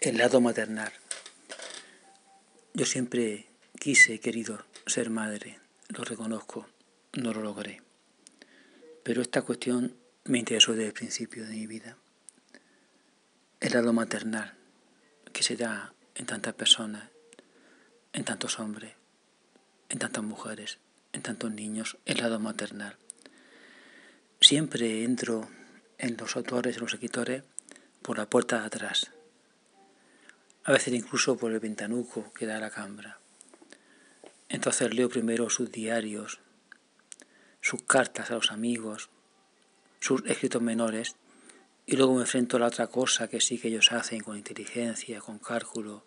El lado maternal. Yo siempre quise, he querido ser madre, lo reconozco, no lo logré. Pero esta cuestión me interesó desde el principio de mi vida. El lado maternal que se da en tantas personas, en tantos hombres, en tantas mujeres, en tantos niños, el lado maternal. Siempre entro en los autores, en los escritores, por la puerta de atrás a veces incluso por el ventanuco que da a la cambra. Entonces leo primero sus diarios, sus cartas a los amigos, sus escritos menores, y luego me enfrento a la otra cosa que sí que ellos hacen con inteligencia, con cálculo,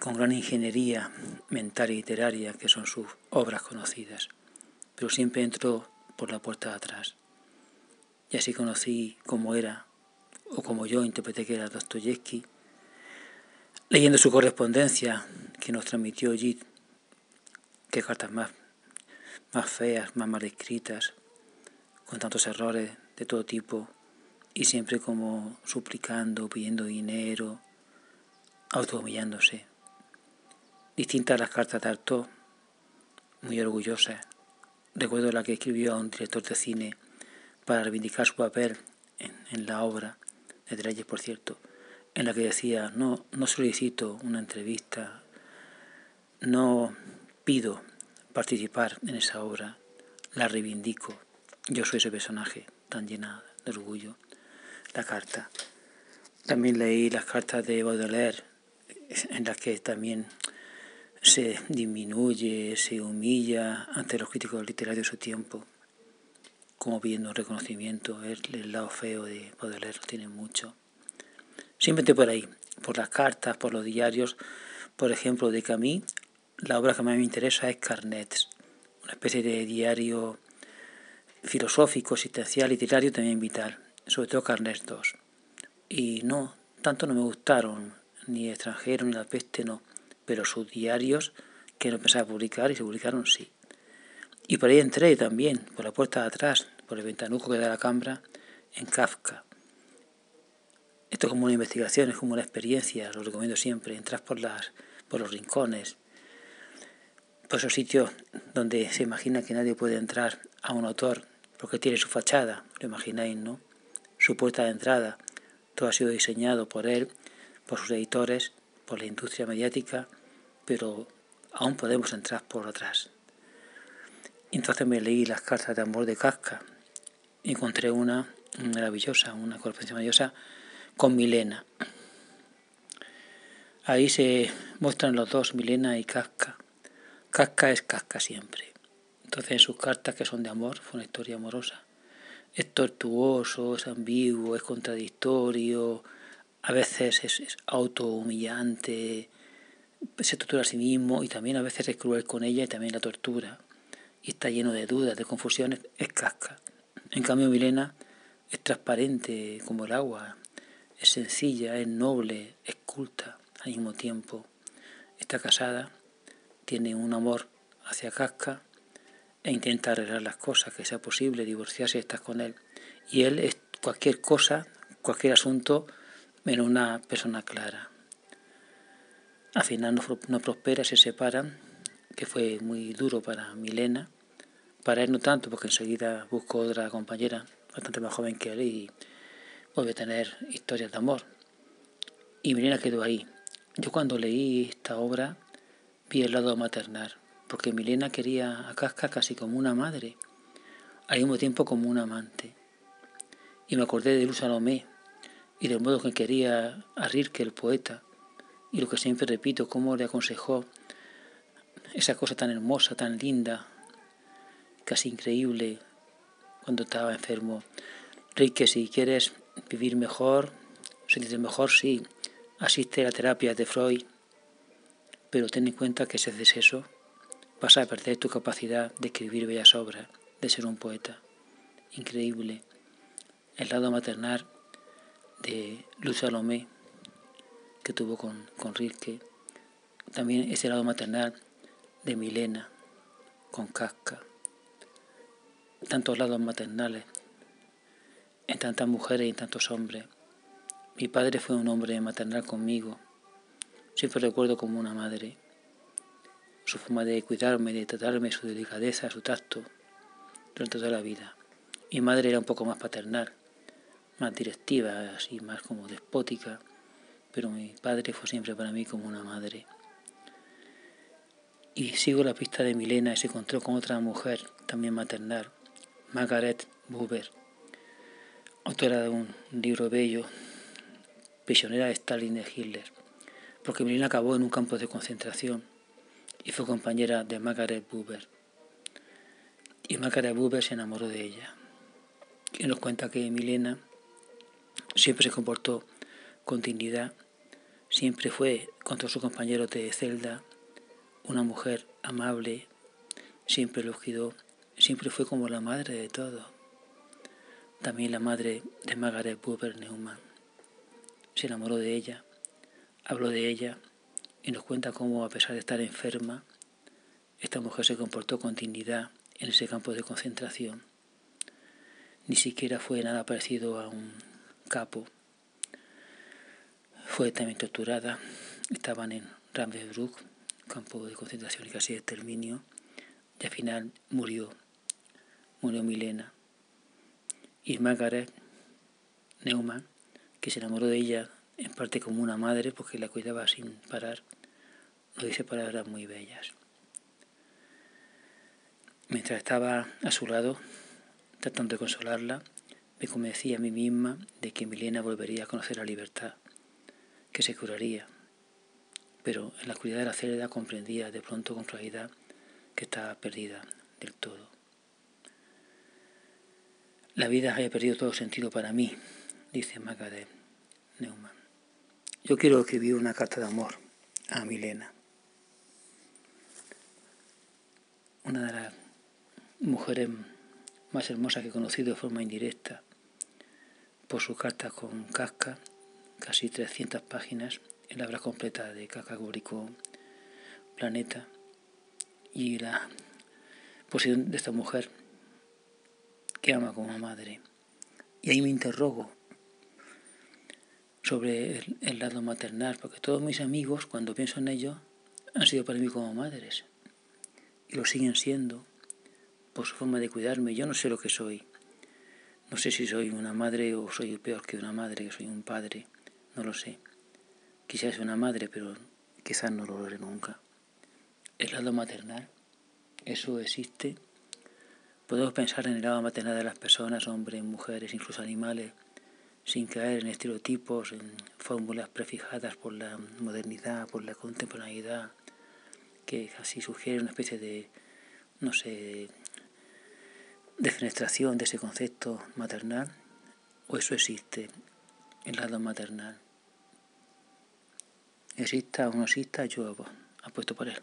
con gran ingeniería mental y literaria, que son sus obras conocidas. Pero siempre entro por la puerta de atrás. Y así conocí cómo era, o como yo interpreté que era Dostoyevsky, leyendo su correspondencia que nos transmitió allí, qué cartas más, más feas, más mal escritas, con tantos errores de todo tipo, y siempre como suplicando, pidiendo dinero, autohumillándose. Distintas las cartas de Artaud, muy orgullosas. Recuerdo la que escribió a un director de cine para reivindicar su papel en, en la obra, de Dreyes, por cierto, en la que decía, no, no solicito una entrevista, no pido participar en esa obra, la reivindico. Yo soy ese personaje tan llena de orgullo. La carta. También leí las cartas de Baudelaire, en las que también se disminuye, se humilla ante los críticos literarios de su tiempo, como pidiendo un reconocimiento. El, el lado feo de Baudelaire tiene mucho. Simplemente por ahí, por las cartas, por los diarios. Por ejemplo, de Camille, la obra que más me interesa es Carnets, una especie de diario filosófico, existencial, literario, también vital, sobre todo Carnets 2. Y no, tanto no me gustaron, ni extranjero, ni la peste, no, pero sus diarios que no pensaba publicar y se publicaron sí. Y por ahí entré también, por la puerta de atrás, por el ventanuco que da la cambra, en Kafka. Esto es como una investigación, es como una experiencia, lo recomiendo siempre, entras por, las, por los rincones, por esos sitios donde se imagina que nadie puede entrar a un autor porque tiene su fachada, lo imagináis, ¿no? Su puerta de entrada, todo ha sido diseñado por él, por sus editores, por la industria mediática, pero aún podemos entrar por atrás. Entonces me leí las cartas de amor de y encontré una maravillosa, una correspondencia maravillosa con Milena. Ahí se muestran los dos, Milena y Casca. Casca es Casca siempre. Entonces en sus cartas que son de amor, fue una historia amorosa. Es tortuoso, es ambiguo, es contradictorio, a veces es, es autohumillante, se tortura a sí mismo y también a veces es cruel con ella y también la tortura. Y está lleno de dudas, de confusiones, es Casca. En cambio Milena es transparente como el agua, es sencilla, es noble, es culta al mismo tiempo. Está casada, tiene un amor hacia Casca e intenta arreglar las cosas, que sea posible, divorciarse y estar con él. Y él es cualquier cosa, cualquier asunto, menos una persona clara. Al final no, no prospera, se separan, que fue muy duro para Milena. Para él no tanto, porque enseguida buscó otra compañera, bastante más joven que él, puede tener historias de amor. Y Milena quedó ahí. Yo cuando leí esta obra vi el lado maternal, porque Milena quería a Casca casi como una madre, al mismo tiempo como un amante. Y me acordé de Luz Salomé y del modo que quería a Rilke, el poeta, y lo que siempre repito, cómo le aconsejó esa cosa tan hermosa, tan linda, casi increíble, cuando estaba enfermo. Rilke, si quieres vivir mejor, sentirte mejor, sí, asiste a la terapia de Freud, pero ten en cuenta que si haces eso, vas a perder tu capacidad de escribir bellas obras, de ser un poeta. Increíble. El lado maternal de Luz Salomé, que tuvo con, con Rilke, también ese lado maternal de Milena, con Casca. Tantos lados maternales en tantas mujeres y en tantos hombres. Mi padre fue un hombre maternal conmigo. Siempre recuerdo como una madre. Su forma de cuidarme, de tratarme, su delicadeza, su tacto, durante toda la vida. Mi madre era un poco más paternal, más directiva, así más como despótica, pero mi padre fue siempre para mí como una madre. Y sigo la pista de Milena y se encontró con otra mujer, también maternal, Margaret Buber, autora de un libro bello, Prisionera de Stalin de Hitler, porque Milena acabó en un campo de concentración y fue compañera de Margaret Buber. Y Margaret Buber se enamoró de ella. Y nos cuenta que Milena siempre se comportó con dignidad, siempre fue con todos sus compañeros de celda una mujer amable, siempre los cuidó, siempre fue como la madre de todos. También la madre de Margaret Buber Neumann. Se enamoró de ella, habló de ella y nos cuenta cómo a pesar de estar enferma, esta mujer se comportó con dignidad en ese campo de concentración. Ni siquiera fue nada parecido a un capo. Fue también torturada. Estaban en Ravensbrück, campo de concentración y casi de exterminio. Y al final murió. Murió Milena. Y Margaret Neumann, que se enamoró de ella en parte como una madre porque la cuidaba sin parar, nos dice palabras muy bellas. Mientras estaba a su lado, tratando de consolarla, me convencí a mí misma de que Milena volvería a conocer la libertad, que se curaría. Pero en la oscuridad de la celda comprendía de pronto con claridad que estaba perdida del todo. La vida haya perdido todo sentido para mí, dice Margaret Neumann. Yo quiero escribir una carta de amor a Milena. Una de las mujeres más hermosas que he conocido de forma indirecta por sus cartas con Casca, casi 300 páginas, en la obra completa de Casca publicó Planeta y la posición de esta mujer que ama como madre. Y ahí me interrogo sobre el, lado maternal, porque todos mis amigos, cuando pienso en ellos, han sido para mí como madres. Y lo siguen siendo por su forma de cuidarme. Yo no sé lo que soy. No sé si soy una madre o soy peor que una madre, que soy un padre. No lo sé. Quizás una madre, pero quizás no lo logré nunca. El lado maternal, eso existe Podemos pensar en el lado maternal de las personas, hombres, mujeres, incluso animales, sin caer en estereotipos, en fórmulas prefijadas por la modernidad, por la contemporaneidad, que así sugiere una especie de, no sé, de fenestración de ese concepto maternal, o eso existe, el lado maternal. Exista o no exista, yo apuesto por él.